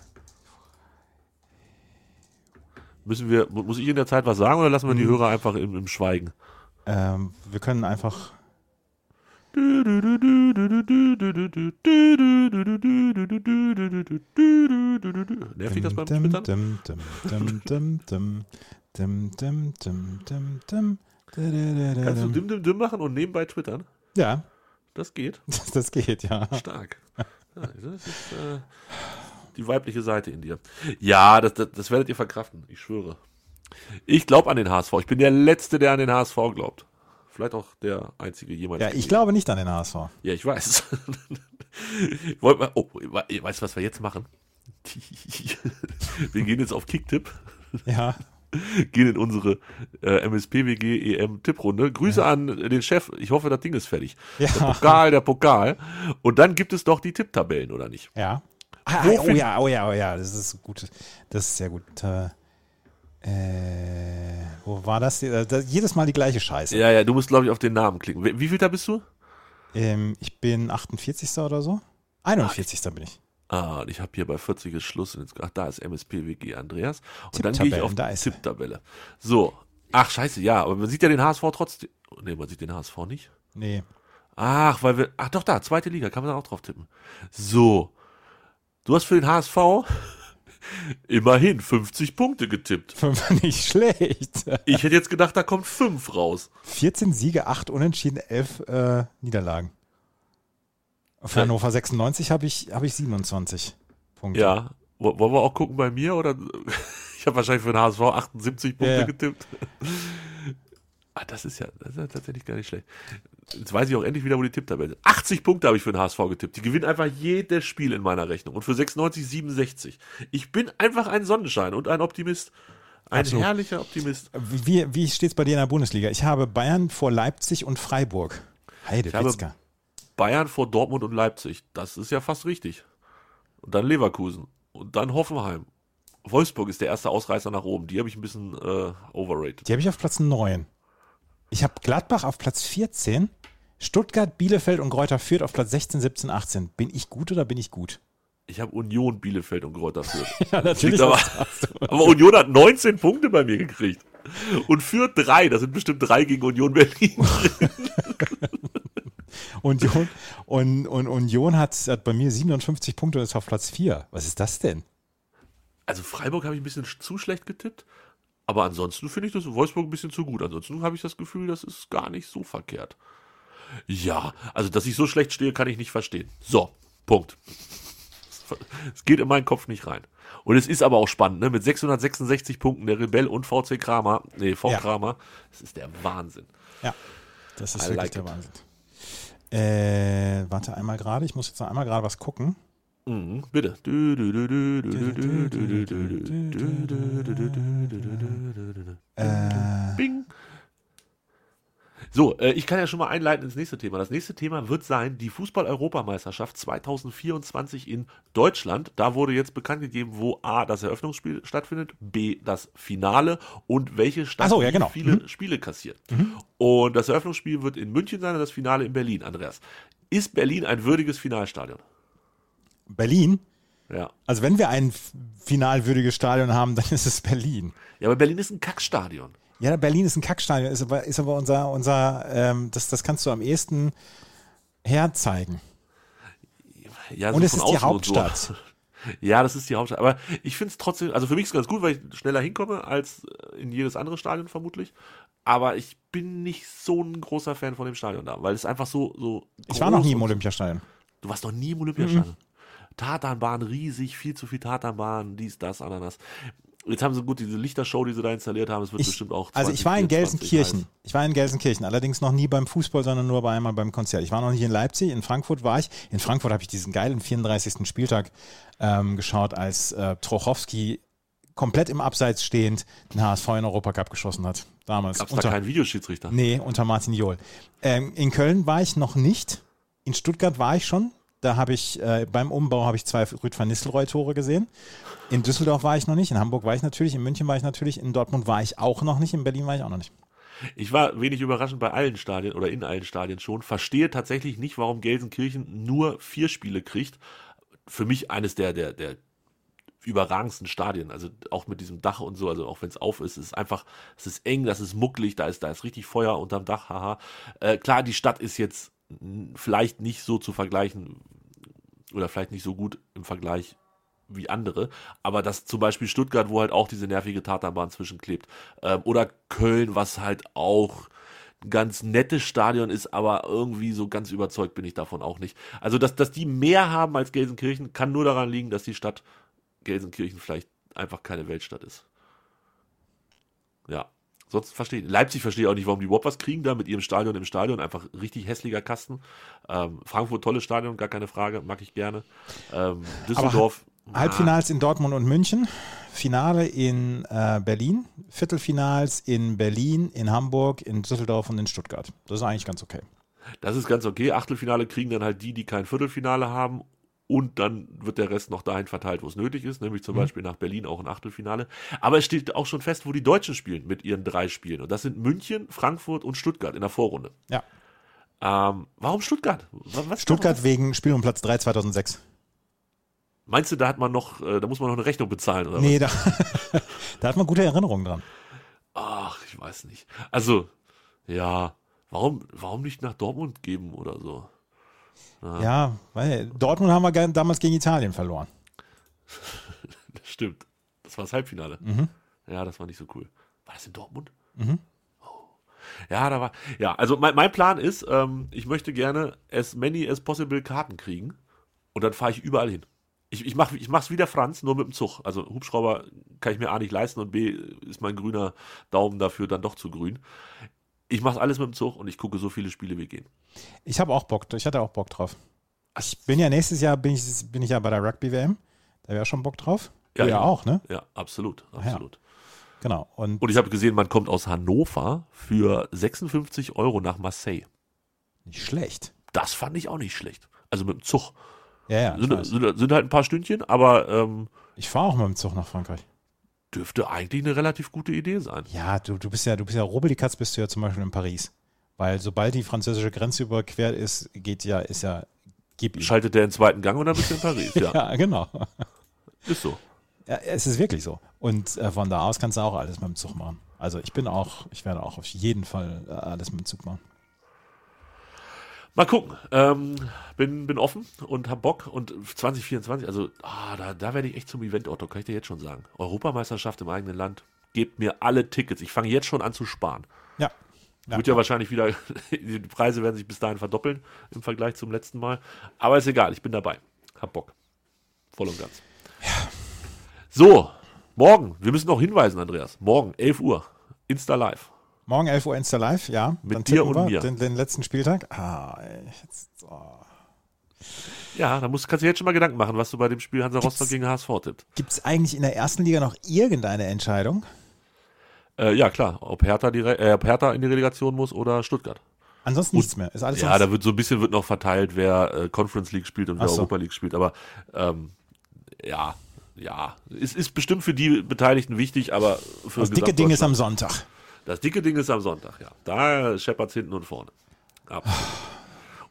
Müssen wir, muss ich in der Zeit was sagen oder lassen wir die Hörer einfach im, im Schweigen? Ähm, wir können einfach Nervt dich das beim Twittern? Kannst du dim dim dim machen und nebenbei twittern? Ja. Das geht. Das, das geht, ja. Stark. Ja, das ist äh, die weibliche Seite in dir. Ja, das, das, das werdet ihr verkraften, ich schwöre. Ich glaube an den HSV. Ich bin der Letzte, der an den HSV glaubt. Vielleicht auch der einzige jemals. Ja, ich gewesen. glaube nicht an den HSV. Ja, ich weiß. Wollt mal, oh, weißt du, was wir jetzt machen? wir gehen jetzt auf Kicktipp, Ja. gehen in unsere äh, MSPWG EM Tipprunde. Grüße an den Chef. Ich hoffe, das Ding ist fertig. Ja. Der Pokal, der Pokal. Und dann gibt es doch die Tipptabellen, oder nicht? Ja. Ah, oh ja, oh ja, oh ja, das ist gut. Das ist sehr gut. Äh, äh, wo war das? Äh, das? Jedes Mal die gleiche Scheiße. Ja, ja, du musst, glaube ich, auf den Namen klicken. Wie, wie viel da bist du? Ähm, ich bin 48. oder so. 41. bin ich. Ah, und ich habe hier bei 40 ist Schluss. Und jetzt, ach, da ist MSPWG Andreas. Und dann gehe ich auf die. Tipptabelle. So. Ach, scheiße, ja. Aber man sieht ja den HSV trotzdem. Nee, man sieht den HSV nicht. Nee. Ach, weil wir. Ach doch, da, zweite Liga, kann man da auch drauf tippen. So. Du hast für den HSV immerhin 50 Punkte getippt. Nicht schlecht. Ich hätte jetzt gedacht, da kommt 5 raus. 14 Siege, 8 Unentschieden, 11 äh, Niederlagen. Für Ja. Hannover 96 habe ich, hab ich 27 Punkte. Ja. Wo- Wollen wir auch gucken bei mir? Oder ich habe wahrscheinlich für den HSV 78 Punkte ja. getippt. Ah, das ist ja, das ist ja tatsächlich gar nicht schlecht. Jetzt weiß ich auch endlich wieder, wo die Tipptabelle ist. 80 Punkte habe ich für den HSV getippt. Die gewinnen einfach jedes Spiel in meiner Rechnung. Und für 96 67. Ich bin einfach ein Sonnenschein und ein Optimist. Ein Absolut. herrlicher Optimist. Wie, wie steht es bei dir in der Bundesliga? Ich habe Bayern vor Leipzig und Freiburg. Heide, Ich habe- Witzka. Bayern vor Dortmund und Leipzig. Das ist ja fast richtig. Und dann Leverkusen. Und dann Hoffenheim. Wolfsburg ist der erste Ausreißer nach oben. Die habe ich ein bisschen äh, overrated. Die habe ich auf Platz 9. Ich habe Gladbach auf Platz 14. Stuttgart, Bielefeld und Greuther Fürth auf Platz 16, 17, 18. Bin ich gut oder bin ich gut? Ich habe Union, Bielefeld und Greuther Fürth. Ja, Liegt aber, aber Union hat 19 Punkte bei mir gekriegt. Und Fürth drei. Das sind bestimmt drei gegen Union Berlin. Union, und, und Union hat, hat bei mir 57 Punkte und ist auf Platz 4. Was ist das denn? Also Freiburg habe ich ein bisschen zu schlecht getippt. Aber ansonsten finde ich das Wolfsburg ein bisschen zu gut. Ansonsten habe ich das Gefühl, das ist gar nicht so verkehrt. Ja, also dass ich so schlecht stehe, kann ich nicht verstehen. So, Punkt. Es geht in meinen Kopf nicht rein. Und es ist aber auch spannend, ne? Mit 666 Punkten der Rebell und VC Kramer, nee, V Ja. Kramer, das ist der Wahnsinn. Ja, das ist I wirklich like der it. Wahnsinn. Äh, warte einmal gerade, ich muss jetzt noch einmal gerade was gucken. Bitte. Bing. So, ich kann ja schon mal einleiten ins nächste Thema. Das nächste Thema wird sein die Fußball-Europameisterschaft 2024 in Deutschland. Da wurde jetzt bekannt gegeben, wo A, das Eröffnungsspiel stattfindet, B, das Finale und welche Stadt so, ja, genau. viele mhm. Spiele kassiert. Mhm. Und das Eröffnungsspiel wird in München sein und das Finale in Berlin, Andreas. Ist Berlin ein würdiges Finalstadion? Berlin, Ja. also wenn wir ein finalwürdiges Stadion haben, dann ist es Berlin. Ja, aber Berlin ist ein Kackstadion. Ja, Berlin ist ein Kackstadion, ist aber, ist aber unser, unser ähm, das, das kannst du am ehesten herzeigen. Ja, Und es ist die und so. Hauptstadt. Ja, das ist die Hauptstadt. Aber ich finde es trotzdem, also für mich ist es ganz gut, weil ich schneller hinkomme als äh, in jedes andere Stadion vermutlich. Aber ich bin nicht so ein großer Fan von dem Stadion da, weil es einfach so. so Ich war noch nie im Olympiastadion. Du warst noch nie im Olympiastadion. Tatanbahn riesig, viel zu viel Tatanbahn, dies, das, Ananas. Jetzt haben sie gut diese Lichtershow, die sie da installiert haben. Es wird Ich, bestimmt auch. also ich war in 2024 Gelsenkirchen. heiß. Ich war in Gelsenkirchen, allerdings noch nie beim Fußball, sondern nur bei einmal beim Konzert. Ich war noch nicht in Leipzig, in Frankfurt war ich. In Frankfurt habe ich diesen geilen 34. Spieltag ähm, geschaut, als äh, Trochowski komplett im Abseits stehend den HSV in Europacup geschossen hat. Damals. Gab es da keinen Videoschiedsrichter? Nee, unter Martin Johl. Ähm, in Köln war ich noch nicht. In Stuttgart war ich schon. Da habe ich äh, beim Umbau habe ich zwei Rüd van Nistelrooy Tore gesehen. In Düsseldorf war ich noch nicht. In Hamburg war ich natürlich. In München war ich natürlich. In Dortmund war ich auch noch nicht. In Berlin war ich auch noch nicht. Ich war wenig überraschend bei allen Stadien oder in allen Stadien schon. Verstehe tatsächlich nicht, warum Gelsenkirchen nur vier Spiele kriegt. Für mich eines der, der, der überragendsten Stadien. Also auch mit diesem Dach und so, also auch wenn es auf ist, ist einfach, es ist eng, das ist mucklig, da ist, da ist richtig Feuer unterm Dach, haha. Äh, klar, die Stadt ist jetzt vielleicht nicht so zu vergleichen oder vielleicht nicht so gut im Vergleich wie andere, aber dass zum Beispiel Stuttgart, wo halt auch diese nervige Tatanbahn zwischenklebt, ähm, oder Köln, was halt auch ein ganz nettes Stadion ist, aber irgendwie so ganz überzeugt bin ich davon auch nicht. Also, dass, dass die mehr haben als Gelsenkirchen, kann nur daran liegen, dass die Stadt Gelsenkirchen vielleicht einfach keine Weltstadt ist. Ja. Sonst verstehe ich. Leipzig verstehe ich auch nicht, warum die überhaupt was kriegen da mit ihrem Stadion im Stadion. Einfach richtig hässlicher Kasten. Ähm, Frankfurt, tolles Stadion, gar keine Frage, mag ich gerne. Ähm, Düsseldorf. Halbfinals in Dortmund und München, Finale in äh, Berlin, Viertelfinals in Berlin, in Hamburg, in Düsseldorf und in Stuttgart. Das ist eigentlich ganz okay. Das ist ganz okay. Achtelfinale kriegen dann halt die, die kein Viertelfinale haben. Und dann wird der Rest noch dahin verteilt, wo es nötig ist, nämlich zum mhm. Beispiel nach Berlin auch ein Achtelfinale. Aber es steht auch schon fest, wo die Deutschen spielen mit ihren drei Spielen. Und das sind München, Frankfurt und Stuttgart in der Vorrunde. Ja. Ähm, warum Stuttgart? Was Stuttgart wegen Spiel um Platz 3 2006. Meinst du, da hat man noch, äh, da muss man noch eine Rechnung bezahlen oder nee, was? Da, da hat man gute Erinnerungen dran. Ach, ich weiß nicht. Also, ja, warum, warum nicht nach Dortmund geben oder so? Ja, ja weil Dortmund haben wir damals gegen Italien verloren. das stimmt. Das war das Halbfinale. Mhm. Ja, das war nicht so cool. War das in Dortmund? Mhm. Oh. Ja, da war. Ja, also mein, mein Plan ist, ähm, ich möchte gerne as many as possible Karten kriegen und dann fahre ich überall hin. Ich, ich mache ich mach's wie der Franz, nur mit dem Zug. Also Hubschrauber kann ich mir A nicht leisten und B ist mein grüner Daumen dafür dann doch zu grün. Ich mache alles mit dem Zug und ich gucke so viele Spiele wie gehen. Ich habe auch Bock, ich hatte auch Bock drauf. Ich bin ja nächstes Jahr bin ich, bin ich ja bei der Rugby WM. Da wäre schon Bock drauf. Ja, ja auch, ne? Ja, absolut, absolut. Ja. Genau. Und, und ich habe gesehen, man kommt aus Hannover für 56 Euro nach Marseille. Nicht schlecht. Das fand ich auch nicht schlecht. Also mit dem Zug. Ja, ja. Sind, sind, sind, halt ein paar Stündchen, aber. Ähm, ich fahre auch mal mit dem Zug nach Frankreich. Dürfte eigentlich eine relativ gute Idee sein. Ja, du, du bist ja, du bist ja Rubelikatz bist du ja zum Beispiel in Paris. Weil sobald die französische Grenze überquert ist, geht ja, ist ja, gib Schaltet der in den zweiten Gang und dann bist du in Paris, ja. ja, genau. Ist so. Ja, es ist wirklich so. Und äh, von da aus kannst du auch alles mit dem Zug machen. Also ich bin auch, ich werde auch auf jeden Fall äh, alles mit dem Zug machen. Mal gucken. Ähm, bin, bin offen und hab Bock. Und 2024, also ah, da, da werde ich echt zum Event-Otto, kann ich dir jetzt schon sagen. Europameisterschaft im eigenen Land. Gebt mir alle Tickets. Ich fange jetzt schon an zu sparen. Ja. ja Wird ja wahrscheinlich wieder, die Preise werden sich bis dahin verdoppeln im Vergleich zum letzten Mal. Aber ist egal, ich bin dabei. Hab Bock. Voll und ganz. Ja. So, morgen, wir müssen noch hinweisen, Andreas. Morgen, 11 Uhr, Insta Live. Morgen 11 Uhr Insta Live, ja. Mit dir und mir. Den, den, letzten Spieltag. Ah, jetzt, oh. Ja, da musst, kannst du jetzt schon mal Gedanken machen, was du bei dem Spiel Hansa Rostock gegen HSV tippt. Gibt es eigentlich in der ersten Liga noch irgendeine Entscheidung? Äh, ja, klar. Ob Hertha, äh, ob Hertha in die Relegation muss oder Stuttgart. Ansonsten nichts mehr. Ist alles ja, da wird so ein bisschen wird noch verteilt, wer äh, Conference League spielt und wer so. Europa League spielt. Aber ähm, ja, ja, es ist bestimmt für die Beteiligten wichtig, aber für das dicke Ding ist am Sonntag. Das dicke Ding ist am Sonntag, ja. Da scheppert es hinten und vorne. Absolut.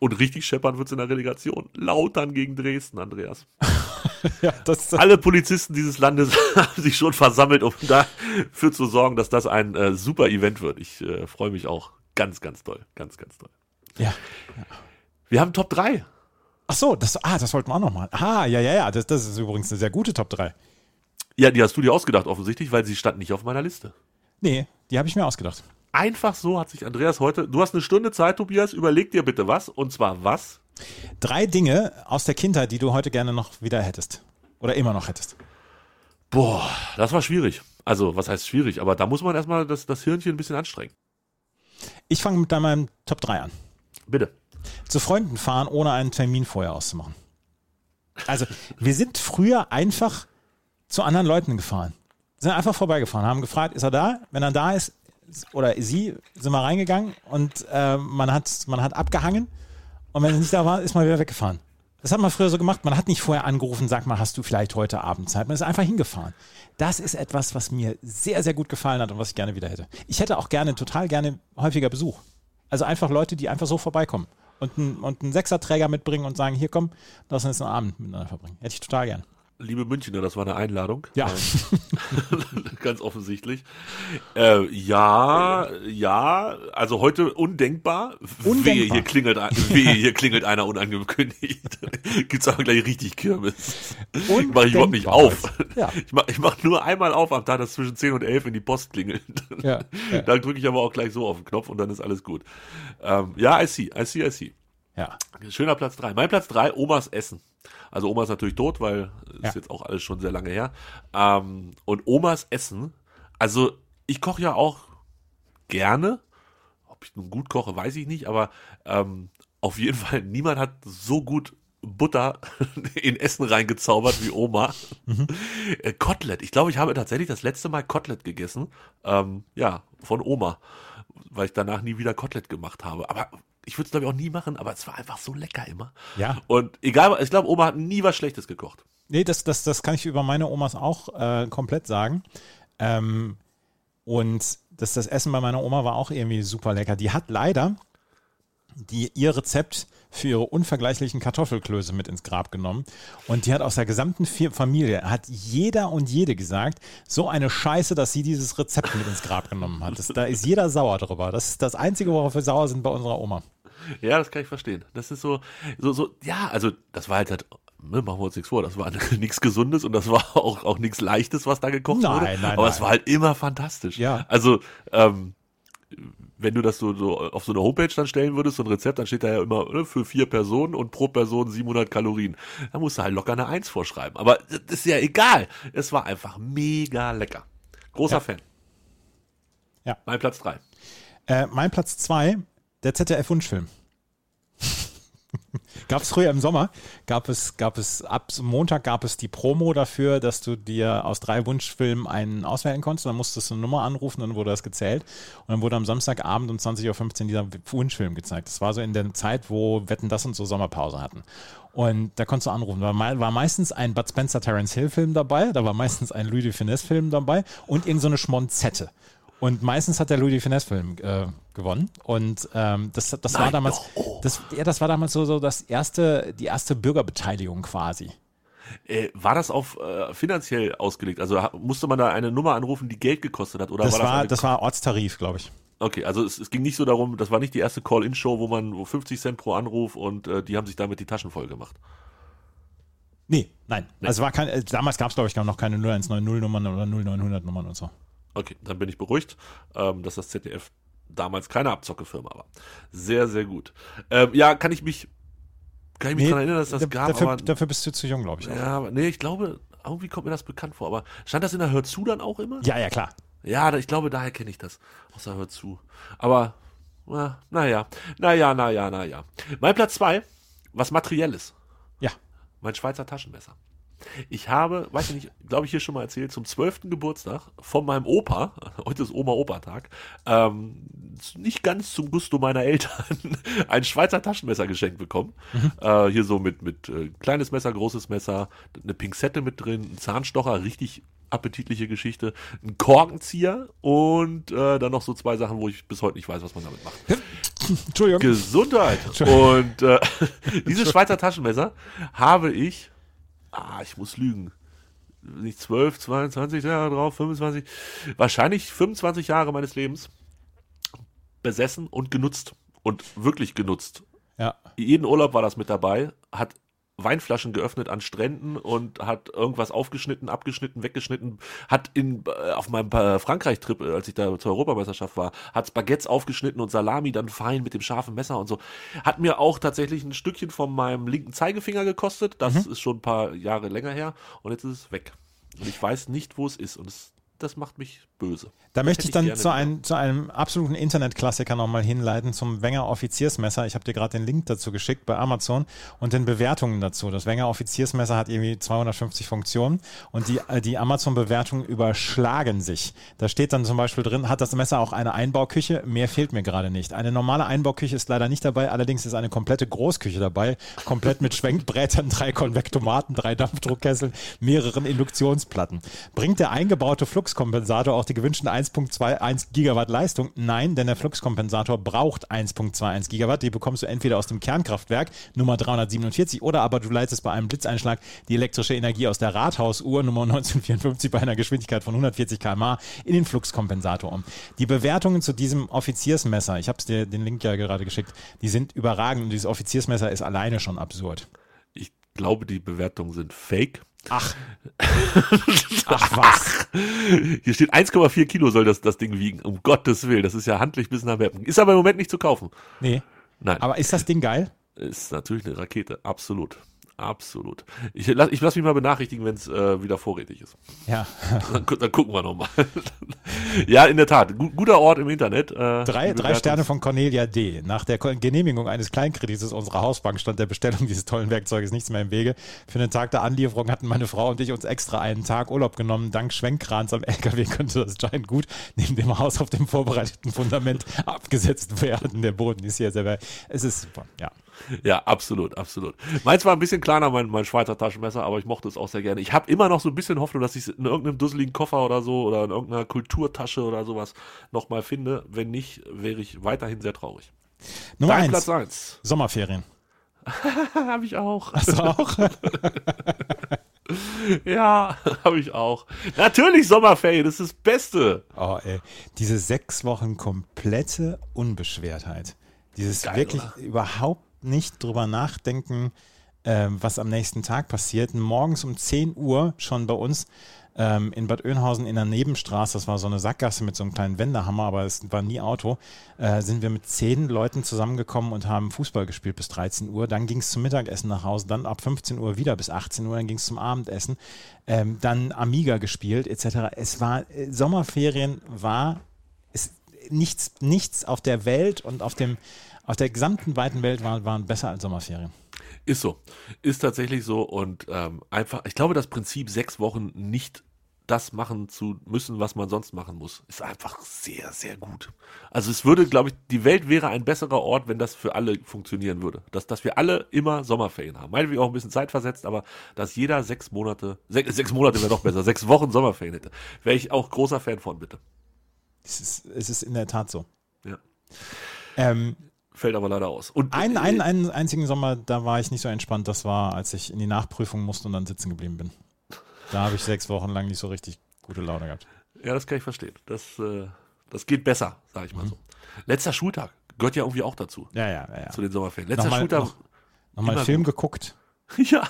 Und richtig scheppern wird es in der Relegation. Lautern gegen Dresden, Andreas. ja, das, Alle Polizisten dieses Landes haben sich schon versammelt, um dafür zu sorgen, dass das ein äh, super Event wird. Ich äh, freue mich auch ganz, ganz toll. Ganz, ganz toll. Ja. ja. Wir haben Top 3. Ach so, das, ah, das wollten wir auch nochmal. Ah, ja, ja, ja. Das, das ist übrigens eine sehr gute Top 3. Ja, die hast du dir ausgedacht, offensichtlich, weil sie stand nicht auf meiner Liste. Nee, die habe ich mir ausgedacht. Einfach so hat sich Andreas heute. Du hast eine Stunde Zeit, Tobias. Überleg dir bitte was. Und zwar was? Drei Dinge aus der Kindheit, die du heute gerne noch wieder hättest. Oder immer noch hättest. Boah, das war schwierig. Also, was heißt schwierig? Aber da muss man erstmal das, das Hirnchen ein bisschen anstrengen. Ich fange mit meinem Top 3 an. Bitte. Zu Freunden fahren, ohne einen Termin vorher auszumachen. Also, wir sind früher einfach zu anderen Leuten gefahren sind einfach vorbeigefahren, haben gefragt, ist er da? Wenn er da ist, oder sie, sind wir reingegangen und äh, man, hat, man hat abgehangen und wenn er nicht da war, ist man wieder weggefahren. Das hat man früher so gemacht. Man hat nicht vorher angerufen, sag mal, hast du vielleicht heute Abend Zeit? Man ist einfach hingefahren. Das ist etwas, was mir sehr, sehr gut gefallen hat und was ich gerne wieder hätte. Ich hätte auch gerne, total gerne häufiger Besuch. Also einfach Leute, die einfach so vorbeikommen und einen, und einen Sechserträger mitbringen und sagen, hier komm, lass uns einen Abend miteinander verbringen. Hätte ich total gerne. Liebe Münchner, das war eine Einladung. Ja. Ähm, ganz offensichtlich. Äh, ja, ja, also heute undenkbar. Undenkbar. Wehe, hier klingelt, ein- wehe, hier klingelt einer unangekündigt. Gibt's aber gleich richtig Kirmes. Mach ich überhaupt nicht Undenkbar auf. Ja. Ich mach, ich mach nur einmal auf am Tag, dass zwischen 10 und 11 in die Post klingelt. Ja, ja. Da drücke ich aber auch gleich so auf den Knopf und dann ist alles gut. Ähm, ja, I see, I see, I see. Ja. Schöner Platz drei. Mein Platz drei, Omas Essen. Also Oma ist natürlich tot, weil ist Ja. jetzt auch alles schon sehr lange her. Ähm, und Omas Essen, also ich koche ja auch gerne. Ob ich nun gut koche, weiß ich nicht, aber ähm, auf jeden Fall, niemand hat so gut Butter in Essen reingezaubert wie Oma. Äh, Kotelett. Ich glaube, ich habe tatsächlich das letzte Mal Kotelett gegessen. Ähm, ja, von Oma. Weil ich danach nie wieder Kotelett gemacht habe. Aber ich würde es, glaube ich, auch nie machen, aber es war einfach so lecker immer. Ja. Und egal, ich glaube, Oma hat nie was Schlechtes gekocht. Nee, das, das, das kann ich über meine Omas auch äh, komplett sagen. Ähm, und das, das Essen bei meiner Oma war auch irgendwie super lecker. Die hat leider die, ihr Rezept für ihre unvergleichlichen Kartoffelklöße mit ins Grab genommen. Und die hat aus der gesamten Familie, hat jeder und jede gesagt, so eine Scheiße, dass sie dieses Rezept mit ins Grab genommen hat. Das, da ist jeder sauer drüber. Das ist das Einzige, worauf wir sauer sind bei unserer Oma. Ja, das kann ich verstehen. Das ist so, so, so, ja, also das war halt, halt ne, machen wir uns nichts vor, das war nichts Gesundes und das war auch, auch nichts Leichtes, was da gekocht Nein, wurde. nein, aber es nein. war halt immer fantastisch. Ja. Also, ähm, wenn du das so, so auf so eine Homepage dann stellen würdest, so ein Rezept, dann steht da ja immer ne, für vier Personen und pro Person 700 Kalorien. Da musst du halt locker eine Eins vorschreiben. Aber das ist ja egal. Es war einfach mega lecker. Großer Ja. Fan. Ja. Mein Platz drei. Äh, mein Platz zwei, der ZDF-Wunschfilm. Gab es früher im Sommer, gab es, gab es, ab Montag gab es die Promo dafür, dass du dir aus drei Wunschfilmen einen auswählen konntest. Dann musstest du eine Nummer anrufen, dann wurde das gezählt. Und dann wurde am Samstagabend um 20.15 Uhr dieser Wunschfilm gezeigt. Das war so in der Zeit, wo Wetten das und so Sommerpause hatten. Und da konntest du anrufen. Da war, mei- war meistens ein Bud Spencer Terence Hill Film dabei, da war meistens ein Louis de Finesse Film dabei und irgend so Schmonzette. Und meistens hat der Louis de Finesse-Film äh, gewonnen. Und ähm, das, das war Nein, damals, doch. Oh. das, ja, das war damals so, so das erste, die erste Bürgerbeteiligung quasi. Äh, war das auf äh, finanziell ausgelegt? Also musste man da eine Nummer anrufen, die Geld gekostet hat? Oder Das war das, war, das war Ortstarif, glaube ich. Okay, also es, es ging nicht so darum, das war nicht die erste Call-In-Show, wo man wo 50 Cent pro Anruf und äh, die haben sich damit die Taschen voll gemacht. Nee, nein. Also war kein, äh, damals gab es, glaube ich, noch keine 0190-Nummern oder 0900-Nummern und so. Okay, dann bin ich beruhigt, ähm, dass das ZDF damals keine Abzockefirma war. Sehr, sehr gut. Ähm, ja, kann ich mich, kann ich mich Nee, daran erinnern, dass das da- gab, dafür, aber dafür bist du zu jung, glaube ich. auch. ja, aber nee, ich glaube, irgendwie kommt mir das bekannt vor. Aber stand das in der Hör zu dann auch immer? Ja, ja, klar. Ja, ich glaube, daher kenne ich das. Außer hört zu. Aber, na, naja, naja, naja, naja. Mein Platz zwei, was Materielles. Ja. Mein Schweizer Taschenmesser. Ich habe, weiß ich nicht, glaube ich hier schon mal erzählt, zum 12. Geburtstag von meinem Opa, heute ist Oma-Opa-Tag, ähm, nicht ganz zum Gusto meiner Eltern, ein Schweizer Taschenmesser geschenkt bekommen. Äh, hier so mit, mit äh, kleines Messer, großes Messer, eine Pinzette mit drin, ein Zahnstocher, richtig appetitliche Geschichte, ein Korkenzieher und äh, dann noch so zwei Sachen, wo ich bis heute nicht weiß, was man damit macht. Entschuldigung. Gesundheit. Und äh, dieses Schweizer Taschenmesser habe ich, ah, ich muss lügen, nicht 12, 22 Jahre drauf, 25, wahrscheinlich 25 Jahre meines Lebens besessen und genutzt. Und wirklich genutzt. ja. Jeden Urlaub war das mit dabei, hat Weinflaschen geöffnet an Stränden und hat irgendwas aufgeschnitten, abgeschnitten, weggeschnitten, hat in, äh, auf meinem äh, Frankreich-Trip, äh, als ich da zur Europameisterschaft war, hat Baguettes aufgeschnitten und Salami dann fein mit dem scharfen Messer und so. Hat mir auch tatsächlich ein Stückchen von meinem linken Zeigefinger gekostet. Das ist schon ein paar Jahre länger her und jetzt ist es weg. Und ich weiß nicht, wo es ist und es, das macht mich böse. Da möchte ich dann gerne zu, ein, zu einem absoluten Internetklassiker nochmal hinleiten, zum Wenger Offiziersmesser. Ich habe dir gerade den Link dazu geschickt bei Amazon und den Bewertungen dazu. Das Wenger Offiziersmesser hat irgendwie 250 Funktionen und die, äh, die Amazon-Bewertungen überschlagen sich. Da steht dann zum Beispiel drin, hat das Messer auch eine Einbauküche? Mehr fehlt mir gerade nicht. Eine normale Einbauküche ist leider nicht dabei, allerdings ist eine komplette Großküche dabei, komplett mit Schwenkbrätern, drei Konvektomaten, drei Dampfdruckkesseln, mehreren Induktionsplatten. Bringt der eingebaute Flux Fluxkompensator auch die gewünschten 1.21 Gigawatt Leistung? Nein, denn der Fluxkompensator braucht 1.21 Gigawatt. Die bekommst du entweder aus dem Kernkraftwerk Nummer 347 oder aber du leitest bei einem Blitzeinschlag die elektrische Energie aus der Rathausuhr Nummer 1954 bei einer Geschwindigkeit von 140 km/h in den Fluxkompensator um. Die Bewertungen zu diesem Offiziersmesser, ich habe es dir den Link ja gerade geschickt, die sind überragend und dieses Offiziersmesser ist alleine schon absurd. Ich glaube, die Bewertungen sind fake. Ach. Ach was. Hier steht 1,4 Kilo soll das, das Ding wiegen. Um Gottes Willen. Das ist ja handlich bis nach Weppen. Ist aber im Moment nicht zu kaufen. Nee. Nein. Aber ist das Ding geil? Ist natürlich eine Rakete. Absolut. Absolut. Ich lasse ich lass mich mal benachrichtigen, wenn es äh, wieder vorrätig ist. Ja. Dann, dann gucken wir nochmal. ja, in der Tat. Gu guter Ort im Internet. Äh, Drei, drei Sterne von Cornelia D. Nach der Genehmigung eines Kleinkredites unserer Hausbank stand der Bestellung dieses tollen Werkzeuges nichts mehr im Wege. Für den Tag der Anlieferung hatten meine Frau und ich uns extra einen Tag Urlaub genommen. Dank Schwenkkrans am LKW könnte das Giant gut neben dem Haus auf dem vorbereiteten Fundament abgesetzt werden. Der Boden ist hier sehr, es ist super, ja. Ja, absolut, absolut. Meins war ein bisschen kleiner, mein, mein Schweizer Taschenmesser, aber ich mochte es auch sehr gerne. Ich habe immer noch so ein bisschen Hoffnung, dass ich es in irgendeinem dusseligen Koffer oder so oder in irgendeiner Kulturtasche oder sowas nochmal finde. Wenn nicht, wäre ich weiterhin sehr traurig. Nummer Dein eins. Platz eins. Sommerferien. Habe ich auch. Hast du auch? Ja, habe ich auch. Natürlich Sommerferien, das ist das Beste. Oh, ey. Diese sechs Wochen komplette Unbeschwertheit. Dieses Geil, wirklich oder? überhaupt nicht drüber nachdenken, ähm, was am nächsten Tag passiert. Morgens um 10 Uhr schon bei uns ähm, in Bad Oeynhausen in der Nebenstraße, das war so eine Sackgasse mit so einem kleinen Wendehammer, aber es war nie Auto, äh, sind wir mit zehn Leuten zusammengekommen und haben Fußball gespielt bis 13 Uhr. Dann ging es zum Mittagessen nach Hause, dann ab 15 Uhr wieder bis 18 Uhr, dann ging es zum Abendessen, ähm, dann Amiga gespielt etc. Es war, äh, Sommerferien war es, nichts, nichts auf der Welt und auf dem auf der gesamten weiten Welt waren, waren besser als Sommerferien. Ist so. Ist tatsächlich so. Und ähm, einfach, ich glaube, das Prinzip, sechs Wochen nicht das machen zu müssen, was man sonst machen muss, ist einfach sehr, sehr gut. Also es würde, glaube ich, die Welt wäre ein besserer Ort, wenn das für alle funktionieren würde. Dass, dass wir alle immer Sommerferien haben. Meinetwegen auch ein bisschen Zeit versetzt, aber dass jeder sechs Monate, sechs, sechs Monate wäre noch besser, sechs Wochen Sommerferien hätte. Wäre ich auch großer Fan von, bitte. Es ist, es ist in der Tat so. Ja. Ähm, Fällt aber leider aus. Und einen, äh, einen, einen einzigen Sommer, da war ich nicht so entspannt, das war, als ich in die Nachprüfung musste und dann sitzen geblieben bin. Da habe ich sechs Wochen lang nicht so richtig gute Laune gehabt. Ja, das kann ich verstehen. Das, äh, das geht besser, sage Mhm. ich mal so. Letzter Schultag gehört ja irgendwie auch dazu, Ja, ja, ja. ja. zu den Sommerferien. Letzter Nochmal, Schultag, noch, nochmal Film gut. geguckt. ja,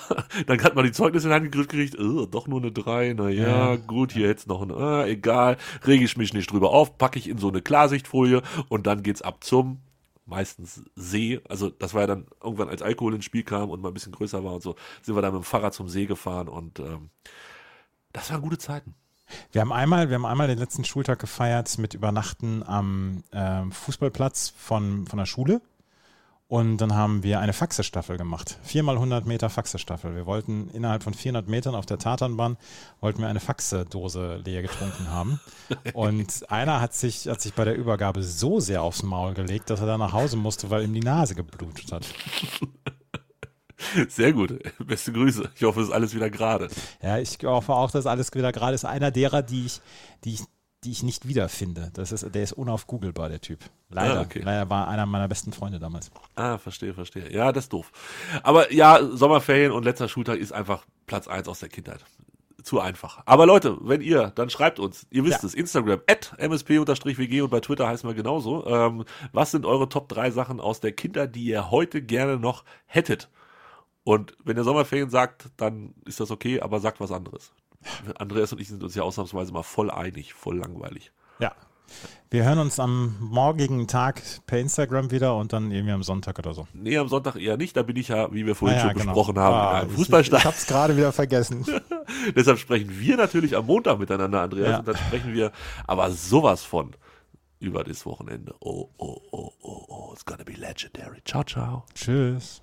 dann hat man die Zeugnisse in die Hand gegriffen gekriegt, äh, doch nur eine 3, na ja, Ja. gut, hier jetzt noch ein, äh, egal, rege ich mich nicht drüber auf, packe ich in so eine Klarsichtfolie und dann geht's ab zum meistens See, also das war ja dann irgendwann, als Alkohol ins Spiel kam und mal ein bisschen größer war und so, sind wir dann mit dem Fahrrad zum See gefahren und ähm, das waren gute Zeiten. Wir haben einmal, wir haben einmal den letzten Schultag gefeiert mit Übernachten am ähm, Fußballplatz von, von der Schule. Und dann haben wir eine Faxestaffel gemacht. Viermal 100 Meter Faxestaffel. Wir wollten innerhalb von 400 Metern auf der Tatanbahn, wollten wir eine Faxedose leer getrunken haben. Und einer hat sich, hat sich bei der Übergabe so sehr aufs Maul gelegt, dass er dann nach Hause musste, weil ihm die Nase geblutet hat. Sehr gut, beste Grüße. Ich hoffe, es ist alles wieder gerade. Ja, ich hoffe auch, dass alles wieder gerade ist. Einer derer, die ich, die ich, die ich nicht wiederfinde. Das ist, der ist unaufgooglebar, der Typ. Leider. Ah, okay. Leider war einer meiner besten Freunde damals. Ah, verstehe, verstehe. Ja, das ist doof. Aber ja, Sommerferien und letzter Schultag ist einfach Platz eins aus der Kindheit. Zu einfach. Aber Leute, wenn ihr, dann schreibt uns. Ihr wisst Ja. es, Instagram, at msp-wg und bei Twitter heißen wir genauso. Ähm, was sind eure Top drei Sachen aus der Kindheit, die ihr heute gerne noch hättet? Und wenn ihr Sommerferien sagt, dann ist das okay, aber sagt was anderes. Andreas und ich sind uns ja ausnahmsweise mal voll einig, voll langweilig. Ja. Wir hören uns am morgigen Tag per Instagram wieder und dann irgendwie am Sonntag oder so. Nee, am Sonntag eher nicht. Da bin ich ja, wie wir vorhin Ah ja, schon genau. besprochen haben, Ah, in einem ich- Fußballstadion. Ich hab's gerade wieder vergessen. Deshalb sprechen wir natürlich am Montag miteinander, Andreas, Ja. und dann sprechen wir aber sowas von über das Wochenende. Oh, oh, oh, oh, oh, it's gonna be legendary. Ciao, ciao. Tschüss.